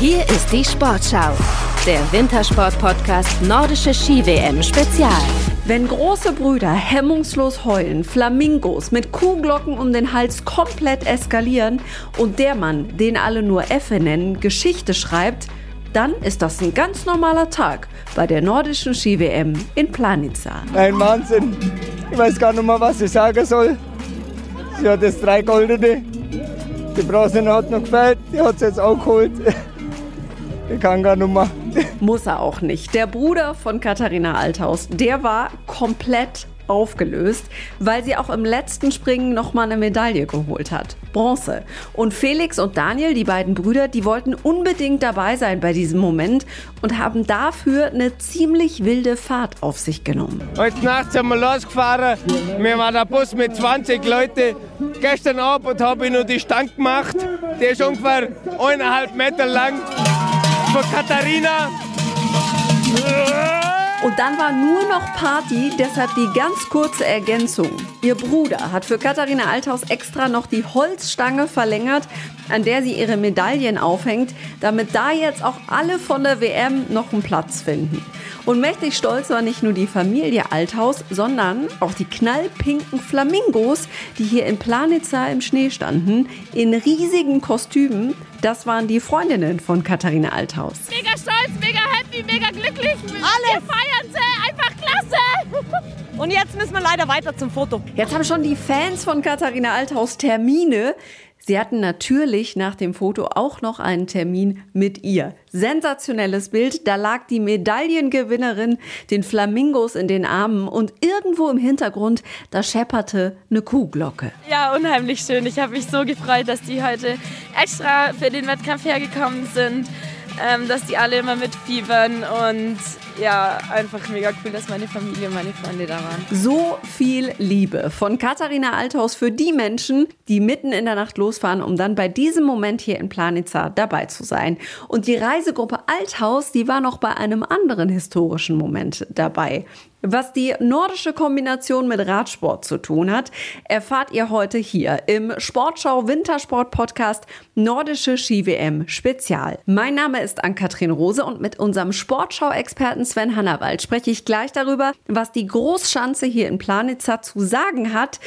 Hier ist die Sportschau, der Wintersport-Podcast Nordische Ski-WM Spezial. Wenn große Brüder hemmungslos heulen, Flamingos mit Kuhglocken um den Hals komplett eskalieren und der Mann, den alle nur Effe nennen, Geschichte schreibt, dann ist das ein ganz normaler Tag bei der nordischen Ski-WM in Planica. Ein Wahnsinn. Ich weiß gar nicht mehr, was ich sagen soll. Sie hat das drei Goldene. Die Bronze hat noch gefällt. Die hat es jetzt auch geholt. Ich kann gar nicht mehr. Muss er auch nicht. Der Bruder von Katharina Althaus, der war komplett aufgelöst, weil sie auch im letzten Springen nochmal eine Medaille geholt hat. Bronze. Und Felix und Daniel, die beiden Brüder, die wollten unbedingt dabei sein bei diesem Moment und haben dafür eine ziemlich wilde Fahrt auf sich genommen. Heute Nacht sind wir losgefahren. Wir waren der Bus mit 20 Leuten. Gestern Abend habe ich noch die Stange gemacht. Die ist ungefähr eineinhalb Meter lang. Von Katharina. Und dann war nur noch Party, deshalb die ganz kurze Ergänzung. Ihr Bruder hat für Katharina Althaus extra noch die Holzstange verlängert, an der sie ihre Medaillen aufhängt, damit da jetzt auch alle von der WM noch einen Platz finden. Und mächtig stolz war nicht nur die Familie Althaus, sondern auch die knallpinken Flamingos, die hier in Planitza im Schnee standen, in riesigen Kostümen. Das waren die Freundinnen von Katharina Althaus. Mega stolz, mega happy, mega glücklich. Alle feiern sie, einfach klasse. Und jetzt müssen wir leider weiter zum Foto. Jetzt haben schon die Fans von Katharina Althaus Termine. Sie hatten natürlich nach dem Foto auch noch einen Termin mit ihr. Sensationelles Bild, da lag die Medaillengewinnerin den Flamingos in den Armen und irgendwo im Hintergrund, da schepperte eine Kuhglocke. Ja, unheimlich schön. Ich habe mich so gefreut, dass die heute extra für den Wettkampf hergekommen sind, ähm, dass die alle immer mitfiebern und ja, einfach mega cool, dass meine Familie und meine Freunde da waren. So viel Liebe von Katharina Althaus für die Menschen, die mitten in der Nacht losfahren, um dann bei diesem Moment hier in Planitza dabei zu sein. Und die Reisegruppe Althaus, die war noch bei einem anderen historischen Moment dabei. Was die nordische Kombination mit Radsport zu tun hat, erfahrt ihr heute hier im Sportschau Wintersport Podcast Nordische Ski-WM Spezial. Mein Name ist Ann-Kathrin Rose und mit unserem Sportschau-Experten Sven Hannawald spreche ich gleich darüber, was die Großschanze hier in Planitza zu sagen hat,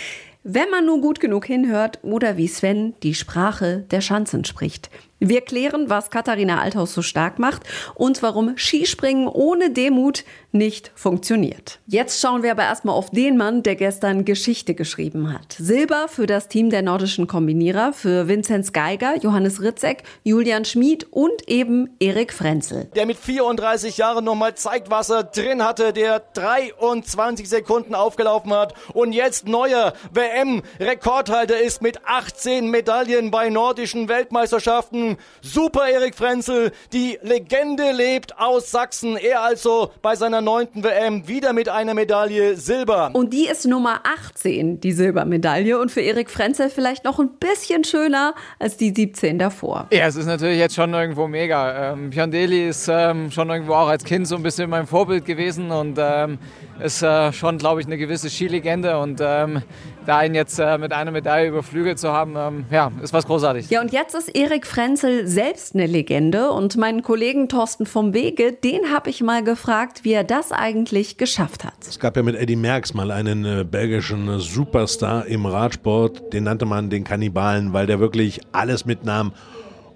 wenn man nur gut genug hinhört oder wie Sven die Sprache der Schanzen spricht. Wir klären, was Katharina Althaus so stark macht und warum Skispringen ohne Demut nicht funktioniert. Jetzt schauen wir aber erstmal auf den Mann, der gestern Geschichte geschrieben hat. Silber für das Team der nordischen Kombinierer, für Vinzenz Geiger, Johannes Ritzek, Julian Schmid und eben Erik Frenzel. Der mit 34 Jahren nochmal zeigt, was er drin hatte, der 23 Sekunden aufgelaufen hat und jetzt neuer WM-Rekordhalter ist mit 18 Medaillen bei nordischen Weltmeisterschaften. Super Erik Frenzel, die Legende lebt aus Sachsen. Er also bei seiner neunten WM wieder mit einer Medaille Silber. Und die ist Nummer 18, die Silbermedaille. Und für Erik Frenzel vielleicht noch ein bisschen schöner als die 17 davor. Ja, es ist natürlich jetzt schon irgendwo mega. Ähm, Piandelli ist ähm, schon irgendwo auch als Kind so ein bisschen mein Vorbild gewesen und ähm, ist äh, schon, glaube ich, eine gewisse Skilegende. Und ähm, da ihn jetzt äh, mit einer Medaille überflügelt zu haben, ähm, ja, ist was großartig. Ja, und jetzt ist Erik Frenzel selbst eine Legende. Und meinen Kollegen Thorsten vom Wege, den habe ich mal gefragt, wie er das eigentlich geschafft hat. Es gab ja mit Eddie Merckx mal einen äh, belgischen Superstar im Radsport. Den nannte man den Kannibalen, weil der wirklich alles mitnahm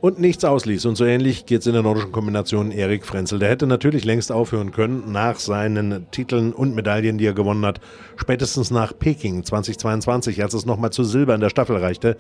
und nichts ausließ. Und so ähnlich geht es in der nordischen Kombination Erik Frenzel. Der hätte natürlich längst aufhören können nach seinen Titeln und Medaillen, die er gewonnen hat. Spätestens nach Peking 2022, als es nochmal zu Silber in der Staffel reichte.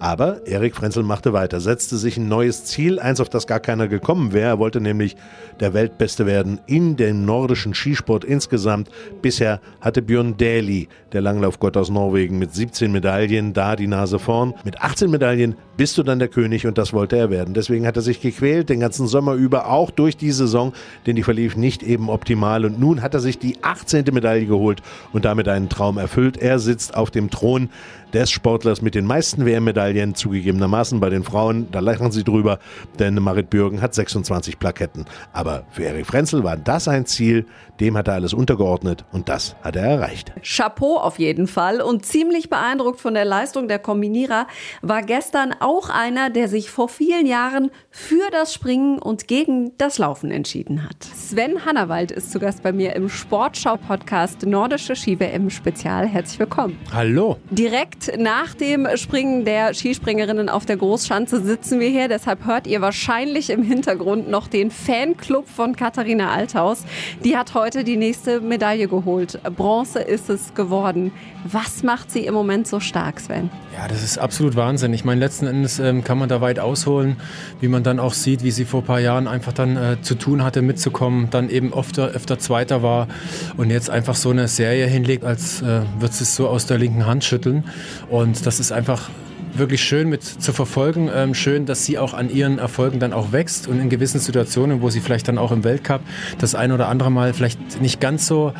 Aber Erik Frenzel machte weiter, setzte sich ein neues Ziel, eins, auf das gar keiner gekommen wäre. Er wollte nämlich der Weltbeste werden in dem nordischen Skisport insgesamt. Bisher hatte Björn Dähli, der Langlaufgott aus Norwegen, mit 17 Medaillen da die Nase vorn. Mit 18 Medaillen bist du dann der König und das wollte er werden. Deswegen hat er sich gequält, den ganzen Sommer über, auch durch die Saison, denn die verlief nicht eben optimal. Und nun hat er sich die 18. Medaille geholt und damit einen Traum erfüllt. Er sitzt auf dem Thron des Sportlers mit den meisten WM-Medaillen, zugegebenermaßen bei den Frauen, da lachen sie drüber, denn Marit Bürgen hat 26 Plaketten. Aber für Erik Frenzel war das ein Ziel, dem hat er alles untergeordnet und das hat er erreicht. Chapeau auf jeden Fall und ziemlich beeindruckt von der Leistung der Kombinierer war gestern auch einer, der sich vor vielen Jahren für das Springen und gegen das Laufen entschieden hat. Sven Hannawald ist zu Gast bei mir im Sportschau-Podcast Nordische Ski-WM Spezial. Herzlich willkommen. Hallo. Direkt nach dem Springen der Skispringerinnen auf der Großschanze sitzen wir hier. Deshalb hört ihr wahrscheinlich im Hintergrund noch den Fanclub von Katharina Althaus. Die hat heute die nächste Medaille geholt. Bronze ist es geworden. Was macht sie im Moment so stark, Sven? Ja, das ist absolut Wahnsinn. Ich meine, letzten Endes ähm, kann man da weit ausholen, wie man dann auch sieht, wie sie vor ein paar Jahren einfach dann äh, zu tun hatte, mitzukommen, dann eben öfter, öfter Zweiter war und jetzt einfach so eine Serie hinlegt, als äh, sie es so aus der linken Hand schütteln. Und das ist einfach wirklich schön mit zu verfolgen. Ähm, schön, dass sie auch an ihren Erfolgen dann auch wächst und in gewissen Situationen, wo sie vielleicht dann auch im Weltcup das ein oder andere Mal vielleicht nicht ganz so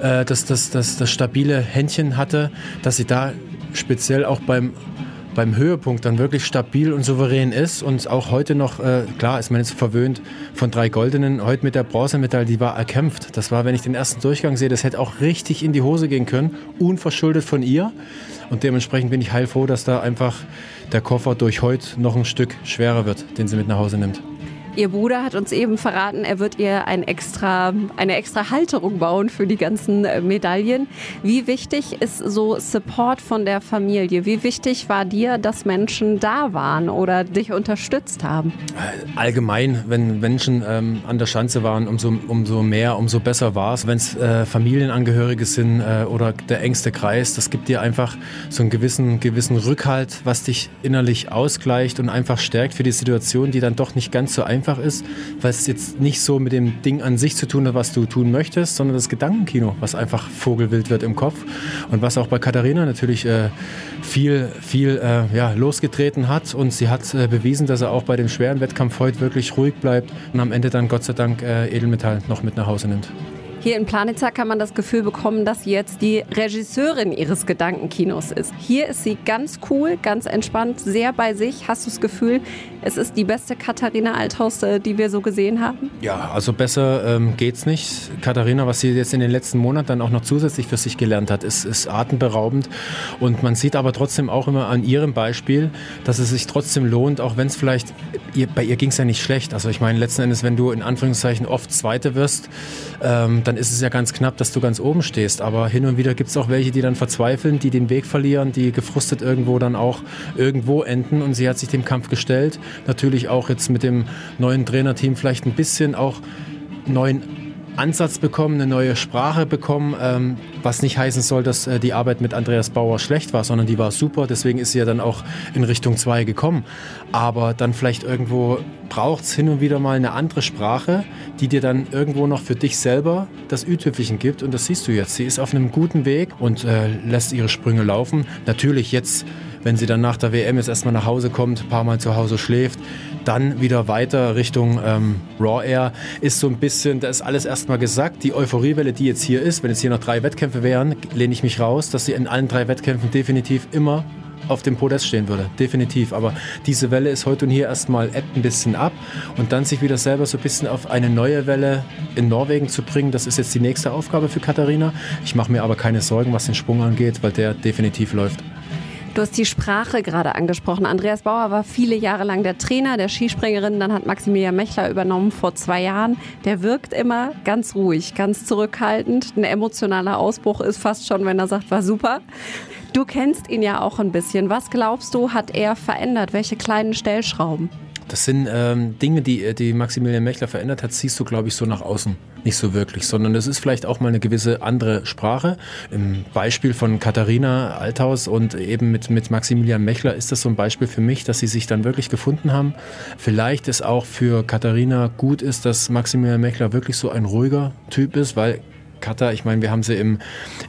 äh, das, das, das, das stabile Händchen hatte, dass sie da speziell auch beim beim Höhepunkt dann wirklich stabil und souverän ist und auch heute noch, äh, klar ist man jetzt verwöhnt von drei Goldenen, heute mit der Bronzemedaille, die war erkämpft. Das war, wenn ich den ersten Durchgang sehe, das hätte auch richtig in die Hose gehen können, unverschuldet von ihr. Und dementsprechend bin ich heilfroh, dass da einfach der Koffer durch heute noch ein Stück schwerer wird, den sie mit nach Hause nimmt. Ihr Bruder hat uns eben verraten, er wird ihr ein extra, eine extra Halterung bauen für die ganzen äh, Medaillen. Wie wichtig ist so Support von der Familie? Wie wichtig war dir, dass Menschen da waren oder dich unterstützt haben? Allgemein, wenn Menschen ähm, an der Schanze waren, umso, umso mehr, umso besser war es. Wenn es äh, Familienangehörige sind äh, oder der engste Kreis, das gibt dir einfach so einen gewissen, gewissen Rückhalt, was dich innerlich ausgleicht und einfach stärkt für die Situation, die dann doch nicht ganz so einfach einfach ist, weil es jetzt nicht so mit dem Ding an sich zu tun hat, was du tun möchtest, sondern das Gedankenkino, was einfach vogelwild wird im Kopf und was auch bei Katharina natürlich äh, viel, viel äh, ja, losgetreten hat und sie hat äh, bewiesen, dass er auch bei dem schweren Wettkampf heute wirklich ruhig bleibt und am Ende dann Gott sei Dank äh, Edelmetall noch mit nach Hause nimmt. Hier in Planitzer kann man das Gefühl bekommen, dass sie jetzt die Regisseurin ihres Gedankenkinos ist. Hier ist sie ganz cool, ganz entspannt, sehr bei sich. Hast du das Gefühl, es ist die beste Katharina Althaus, äh, die wir so gesehen haben? Ja, also besser ähm, geht's nicht. Katharina, was sie jetzt in den letzten Monaten dann auch noch zusätzlich für sich gelernt hat, ist, ist atemberaubend. Und man sieht aber trotzdem auch immer an ihrem Beispiel, dass es sich trotzdem lohnt, auch wenn es vielleicht, ihr, bei ihr ging es ja nicht schlecht. Also ich meine, letzten Endes, wenn du in Anführungszeichen oft Zweite wirst, ähm, dann ist es ja ganz knapp, dass du ganz oben stehst. Aber hin und wieder gibt es auch welche, die dann verzweifeln, die den Weg verlieren, die gefrustet irgendwo dann auch irgendwo enden. Und sie hat sich dem Kampf gestellt. Natürlich auch jetzt mit dem neuen Trainerteam vielleicht ein bisschen auch neuen Ansatz bekommen, eine neue Sprache bekommen, ähm, was nicht heißen soll, dass äh, die Arbeit mit Andreas Bauer schlecht war, sondern die war super. Deswegen ist sie ja dann auch in Richtung 2 gekommen. Aber dann vielleicht irgendwo braucht es hin und wieder mal eine andere Sprache, die dir dann irgendwo noch für dich selber das Ü-Tüpfelchen gibt. Und das siehst du jetzt. Sie ist auf einem guten Weg und äh, lässt ihre Sprünge laufen. Natürlich jetzt wenn sie dann nach der WM jetzt erstmal nach Hause kommt, ein paar Mal zu Hause schläft, dann wieder weiter Richtung ähm, Raw Air, ist so ein bisschen, da ist alles erstmal gesagt. Die Euphoriewelle, die jetzt hier ist, wenn jetzt hier noch drei Wettkämpfe wären, lehne ich mich raus, dass sie in allen drei Wettkämpfen definitiv immer auf dem Podest stehen würde, definitiv. Aber diese Welle ist heute und hier erstmal ein bisschen ab und dann sich wieder selber so ein bisschen auf eine neue Welle in Norwegen zu bringen, das ist jetzt die nächste Aufgabe für Katharina. Ich mache mir aber keine Sorgen, was den Sprung angeht, weil der definitiv läuft. Du hast die Sprache gerade angesprochen. Andreas Bauer war viele Jahre lang der Trainer der Skispringerin. Dann hat Maximilian Mechler übernommen vor zwei Jahren. Der wirkt immer ganz ruhig, ganz zurückhaltend. Ein emotionaler Ausbruch ist fast schon, wenn er sagt, war super. Du kennst ihn ja auch ein bisschen. Was glaubst du, hat er verändert? Welche kleinen Stellschrauben? Das sind ähm, Dinge, die, die Maximilian Mechler verändert hat, siehst du, glaube ich, so nach außen nicht so wirklich, sondern es ist vielleicht auch mal eine gewisse andere Sprache. Im Beispiel von Katharina Althaus und eben mit, mit Maximilian Mechler ist das so ein Beispiel für mich, dass sie sich dann wirklich gefunden haben. Vielleicht ist auch für Katharina gut ist, dass Maximilian Mechler wirklich so ein ruhiger Typ ist, weil Cutter. Ich meine, wir haben sie im,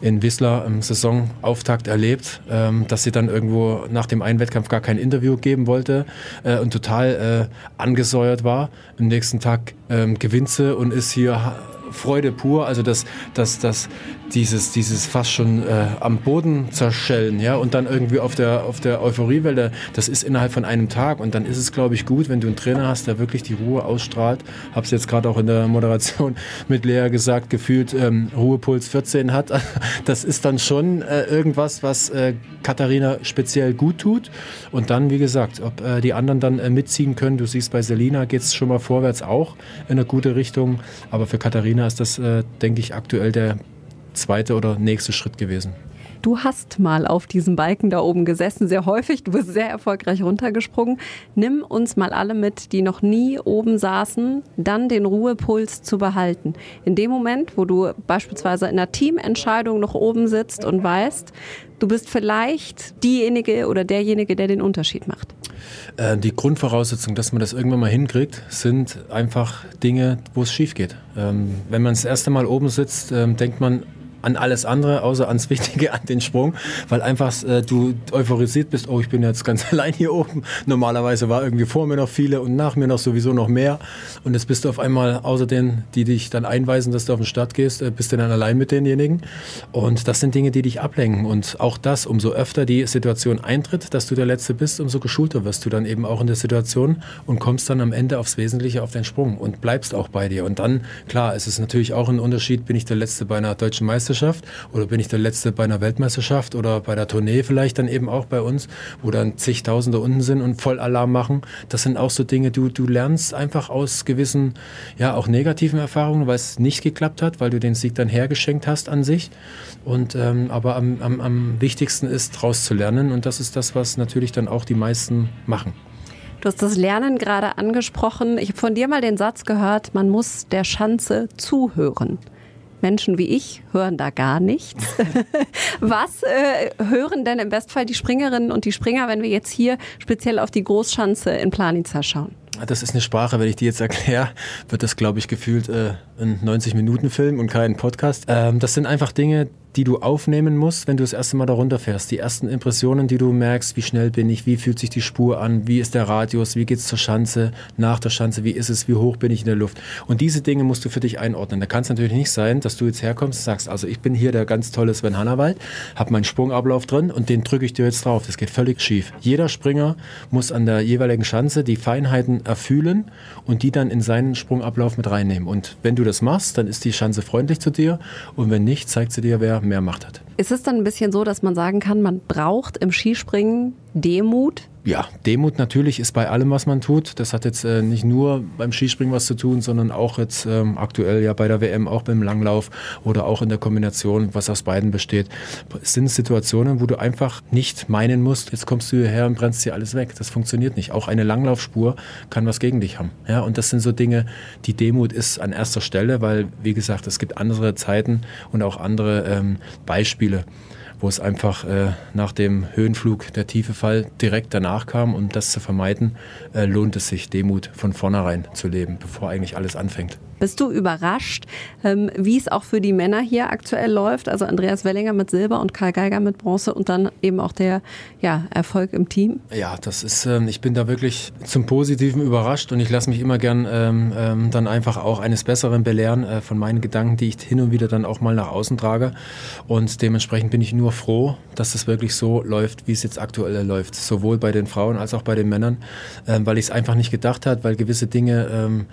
in Whistler im Saisonauftakt erlebt, ähm, dass sie dann irgendwo nach dem einen Wettkampf gar kein Interview geben wollte äh, und total äh, angesäuert war. Am nächsten Tag ähm, gewinnt sie und ist hier Freude pur. Also das, das, das, dieses, dieses fast schon äh, am Boden zerschellen, ja, und dann irgendwie auf der, auf der Euphoriewelle, das ist innerhalb von einem Tag und dann ist es, glaube ich, gut, wenn du einen Trainer hast, der wirklich die Ruhe ausstrahlt. Hab's jetzt gerade auch in der Moderation mit Lea gesagt, gefühlt ähm, Ruhepuls 14 hat. Das ist dann schon äh, irgendwas, was äh, Katharina speziell gut tut. Und dann, wie gesagt, ob äh, die anderen dann äh, mitziehen können. Du siehst, bei Selina geht es schon mal vorwärts auch in eine gute Richtung. Aber für Katharina ist das, äh, denke ich, aktuell der zweite oder nächste Schritt gewesen. Du hast mal auf diesem Balken da oben gesessen, sehr häufig. Du bist sehr erfolgreich runtergesprungen. Nimm uns mal alle mit, die noch nie oben saßen, dann den Ruhepuls zu behalten. In dem Moment, wo du beispielsweise in einer Teamentscheidung noch oben sitzt und weißt, du bist vielleicht diejenige oder derjenige, der den Unterschied macht. Äh, die Grundvoraussetzung, dass man das irgendwann mal hinkriegt, sind einfach Dinge, wo es schief geht. Ähm, wenn man das erste Mal oben sitzt, ähm, denkt man, an alles andere, außer ans Wichtige, an den Sprung, weil einfach äh, du euphorisiert bist, oh, ich bin jetzt ganz allein hier oben. Normalerweise war irgendwie vor mir noch viele und nach mir noch sowieso noch mehr. Und jetzt bist du auf einmal, außer denen, die dich dann einweisen, dass du auf den Start gehst, äh, bist du dann allein mit denjenigen. Und das sind Dinge, die dich ablenken. Und auch das, umso öfter die Situation eintritt, dass du der Letzte bist, umso geschulter wirst du dann eben auch in der Situation und kommst dann am Ende aufs Wesentliche, auf den Sprung und bleibst auch bei dir. Und dann, klar, es ist natürlich auch ein Unterschied, bin ich der Letzte bei einer deutschen Meisterschaft Meisterschaft oder bin ich der Letzte bei einer Weltmeisterschaft oder bei der Tournee vielleicht dann eben auch bei uns, wo dann zigtausende unten sind und voll Alarm machen. Das sind auch so Dinge, du, du lernst einfach aus gewissen, ja auch negativen Erfahrungen, weil es nicht geklappt hat, weil du den Sieg dann hergeschenkt hast an sich. Und ähm, aber am, am, am wichtigsten ist, daraus zu lernen und das ist das, was natürlich dann auch die meisten machen. Du hast das Lernen gerade angesprochen. Ich habe von dir mal den Satz gehört, man muss der Schanze zuhören. Menschen wie ich hören da gar nichts. Was äh, hören denn im Bestfall die Springerinnen und die Springer, wenn wir jetzt hier speziell auf die Großschanze in Planica schauen? Das ist eine Sprache, wenn ich die jetzt erkläre, wird das, glaube ich, gefühlt äh, ein 90-Minuten-Film und kein Podcast. Ähm, das sind einfach Dinge, die du aufnehmen musst, wenn du das erste Mal darunter fährst. Die ersten Impressionen, die du merkst, wie schnell bin ich, wie fühlt sich die Spur an, wie ist der Radius, wie geht es zur Schanze, nach der Schanze, wie ist es, wie hoch bin ich in der Luft. Und diese Dinge musst du für dich einordnen. Da kann es natürlich nicht sein, dass du jetzt herkommst und sagst, also ich bin hier der ganz tolle Sven Hannawald, habe meinen Sprungablauf drin und den drücke ich dir jetzt drauf. Das geht völlig schief. Jeder Springer muss an der jeweiligen Schanze die Feinheiten erfüllen und die dann in seinen Sprungablauf mit reinnehmen. Und wenn du das machst, dann ist die Schanze freundlich zu dir und wenn nicht, zeigt sie dir, wer mehr Macht hat. Ist es dann ein bisschen so, dass man sagen kann, man braucht im Skispringen Demut? Ja, Demut natürlich ist bei allem, was man tut. Das hat jetzt äh, nicht nur beim Skispringen was zu tun, sondern auch jetzt ähm, aktuell ja bei der WM, auch beim Langlauf oder auch in der Kombination, was aus beiden besteht. Es sind Situationen, wo du einfach nicht meinen musst, jetzt kommst du hierher und brennst dir alles weg. Das funktioniert nicht. Auch eine Langlaufspur kann was gegen dich haben. Ja, und das sind so Dinge, die Demut ist an erster Stelle, weil, wie gesagt, es gibt andere Zeiten und auch andere ähm, Beispiele wo es einfach äh, nach dem Höhenflug der tiefe Fall direkt danach kam. Um das zu vermeiden, äh, lohnt es sich, Demut von vornherein zu leben, bevor eigentlich alles anfängt. Bist du überrascht, ähm, wie es auch für die Männer hier aktuell läuft? Also Andreas Wellinger mit Silber und Karl Geiger mit Bronze und dann eben auch der ja, Erfolg im Team? Ja, das ist, ähm, ich bin da wirklich zum Positiven überrascht und ich lasse mich immer gern ähm, ähm, dann einfach auch eines Besseren belehren äh, von meinen Gedanken, die ich hin und wieder dann auch mal nach außen trage. Und dementsprechend bin ich nur froh, dass es wirklich so läuft, wie es jetzt aktuell läuft. Sowohl bei den Frauen als auch bei den Männern, ähm, weil ich es einfach nicht gedacht habe, weil gewisse Dinge, ähm,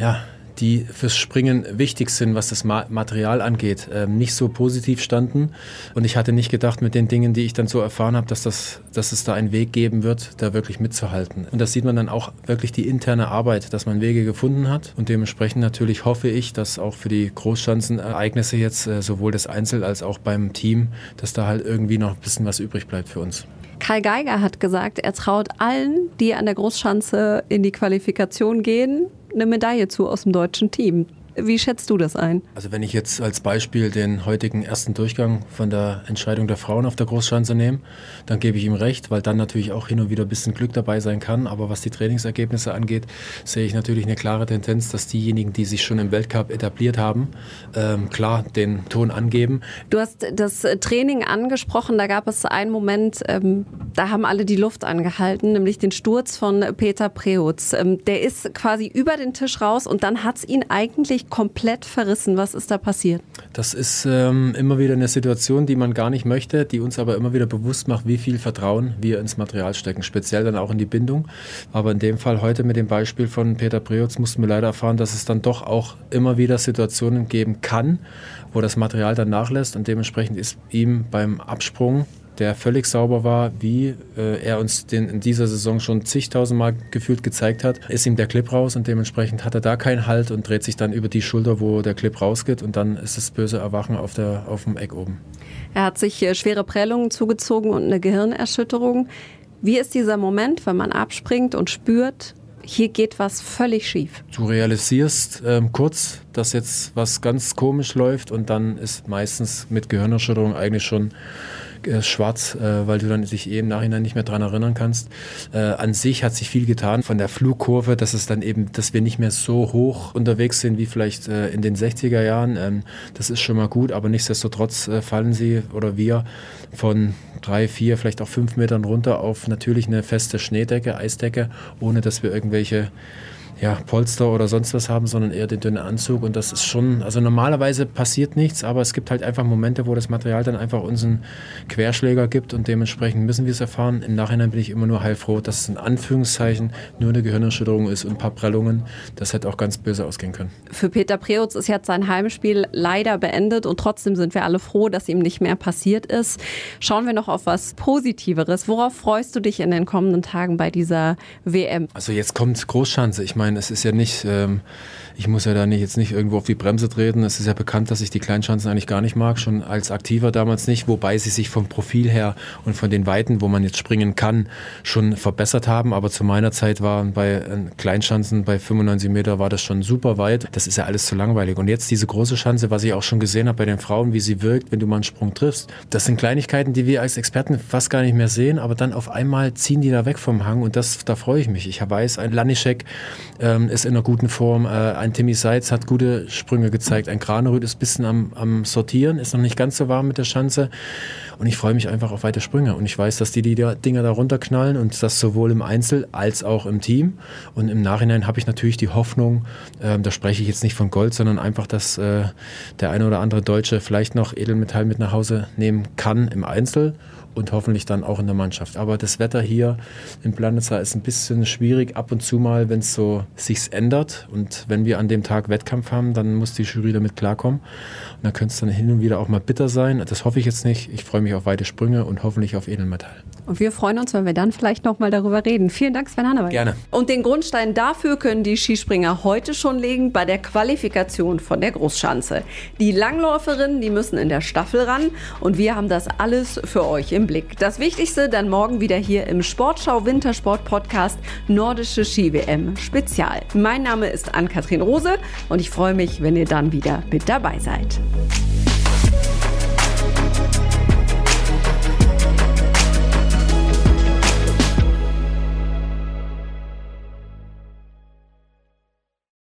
ja, die fürs Springen wichtig sind, was das Material angeht, ähm, nicht so positiv standen. Und ich hatte nicht gedacht mit den Dingen, die ich dann so erfahren habe, dass, das, dass es da einen Weg geben wird, da wirklich mitzuhalten. Und das sieht man dann auch wirklich die interne Arbeit, dass man Wege gefunden hat. Und dementsprechend natürlich hoffe ich, dass auch für die Großschanzenereignisse jetzt äh, sowohl das Einzel als auch beim Team, dass da halt irgendwie noch ein bisschen was übrig bleibt für uns. Kai Geiger hat gesagt, er traut allen, die an der Großschanze in die Qualifikation gehen, eine Medaille zu aus dem deutschen Team. Wie schätzt du das ein? Also wenn ich jetzt als Beispiel den heutigen ersten Durchgang von der Entscheidung der Frauen auf der Großschanze nehme, dann gebe ich ihm recht, weil dann natürlich auch hin und wieder ein bisschen Glück dabei sein kann. Aber was die Trainingsergebnisse angeht, sehe ich natürlich eine klare Tendenz, dass diejenigen, die sich schon im Weltcup etabliert haben, ähm, klar den Ton angeben. Du hast das Training angesprochen, da gab es einen Moment, ähm, da haben alle die Luft angehalten, nämlich den Sturz von Peter Preutz. Ähm, der ist quasi über den Tisch raus und dann hat es ihn eigentlich plötzlich komplett verrissen. Was ist da passiert? Das ist ähm, immer wieder eine Situation, die man gar nicht möchte, die uns aber immer wieder bewusst macht, wie viel Vertrauen wir ins Material stecken, speziell dann auch in die Bindung. Aber in dem Fall heute mit dem Beispiel von Peter Preutz mussten wir leider erfahren, dass es dann doch auch immer wieder Situationen geben kann, wo das Material dann nachlässt und dementsprechend ist ihm beim Absprung der völlig sauber war, wie äh, er uns den in dieser Saison schon zigtausendmal gefühlt gezeigt hat, ist ihm der Clip raus und dementsprechend hat er da keinen Halt und dreht sich dann über die Schulter, wo der Clip rausgeht und dann ist das böse Erwachen auf, der, auf dem Eck oben. Er hat sich äh, schwere Prellungen zugezogen und eine Gehirnerschütterung. Wie ist dieser Moment, wenn man abspringt und spürt, hier geht was völlig schief. Du realisierst ähm, kurz, dass jetzt was ganz komisch läuft und dann ist meistens mit Gehirnerschütterung eigentlich schon äh, schwarz, äh, weil du dann dich eben im Nachhinein nicht mehr daran erinnern kannst. Äh, an sich hat sich viel getan von der Flugkurve, dass es dann eben, dass wir nicht mehr so hoch unterwegs sind wie vielleicht äh, in den 60er Jahren. Ähm, das ist schon mal gut, aber nichtsdestotrotz äh, fallen sie oder wir von drei, vier, vielleicht auch fünf Metern runter auf natürlich eine feste Schneedecke, Eisdecke, ohne dass wir irgendwelche ja, Polster oder sonst was haben, sondern eher den dünnen Anzug. Und das ist schon, also normalerweise passiert nichts, aber es gibt halt einfach Momente, wo das Material dann einfach unseren Querschläger gibt und dementsprechend müssen wir es erfahren. Im Nachhinein bin ich immer nur heilfroh, dass es in Anführungszeichen nur eine Gehirnerschütterung ist und ein paar Prellungen. Das hätte auch ganz böse ausgehen können. Für Peter Preutz ist jetzt sein Heimspiel leider beendet und trotzdem sind wir alle froh, dass ihm nicht mehr passiert ist. Schauen wir noch auf was Positiveres. Worauf freust du dich in den kommenden Tagen bei dieser WM? Also jetzt kommt Großschanze. Ich meine, meine, es ist ja nicht, ähm, ich muss ja da nicht, jetzt nicht irgendwo auf die Bremse treten. Es ist ja bekannt, dass ich die Kleinschanzen eigentlich gar nicht mag, schon als Aktiver damals nicht, wobei sie sich vom Profil her und von den Weiten, wo man jetzt springen kann, schon verbessert haben. Aber zu meiner Zeit waren bei äh, Kleinschanzen bei 95 Meter war das schon super weit. Das ist ja alles zu langweilig. Und jetzt diese große Schanze, was ich auch schon gesehen habe bei den Frauen, wie sie wirkt, wenn du mal einen Sprung triffst. Das sind Kleinigkeiten, die wir als Experten fast gar nicht mehr sehen, aber dann auf einmal ziehen die da weg vom Hang und das, da freue ich mich. Ich weiß, ein Lanischek ähm, ist in einer guten Form. Äh, ein Timmy Seitz hat gute Sprünge gezeigt. Ein Granerüth ist ein bisschen am, am Sortieren, ist noch nicht ganz so warm mit der Schanze. Und ich freue mich einfach auf weite Sprünge. Und ich weiß, dass die die Dinger da runterknallen und das sowohl im Einzel als auch im Team. Und im Nachhinein habe ich natürlich die Hoffnung, äh, da spreche ich jetzt nicht von Gold, sondern einfach, dass äh, der eine oder andere Deutsche vielleicht noch Edelmetall mit nach Hause nehmen kann im Einzel und hoffentlich dann auch in der Mannschaft. Aber das Wetter hier in Planitza ist ein bisschen schwierig ab und zu mal, wenn es so sich ändert. Und wenn wir an dem Tag Wettkampf haben, dann muss die Jury damit klarkommen. Und dann könnte es dann hin und wieder auch mal bitter sein. Das hoffe ich jetzt nicht. Ich freue mich auf weite Sprünge und hoffentlich auf Edelmetall. Und wir freuen uns, wenn wir dann vielleicht noch mal darüber reden. Vielen Dank, Sven Hannawald. Gerne. Und den Grundstein dafür können die Skispringer heute schon legen bei der Qualifikation von der Großschanze. Die Langläuferinnen, die müssen in der Staffel ran und wir haben das alles für euch im Blick. Das Wichtigste dann morgen wieder hier im Sportschau Wintersport Podcast Nordische Ski-WM Spezial. Mein Name ist Ann-Kathrin Rose und ich freue mich, wenn ihr dann wieder mit dabei seid.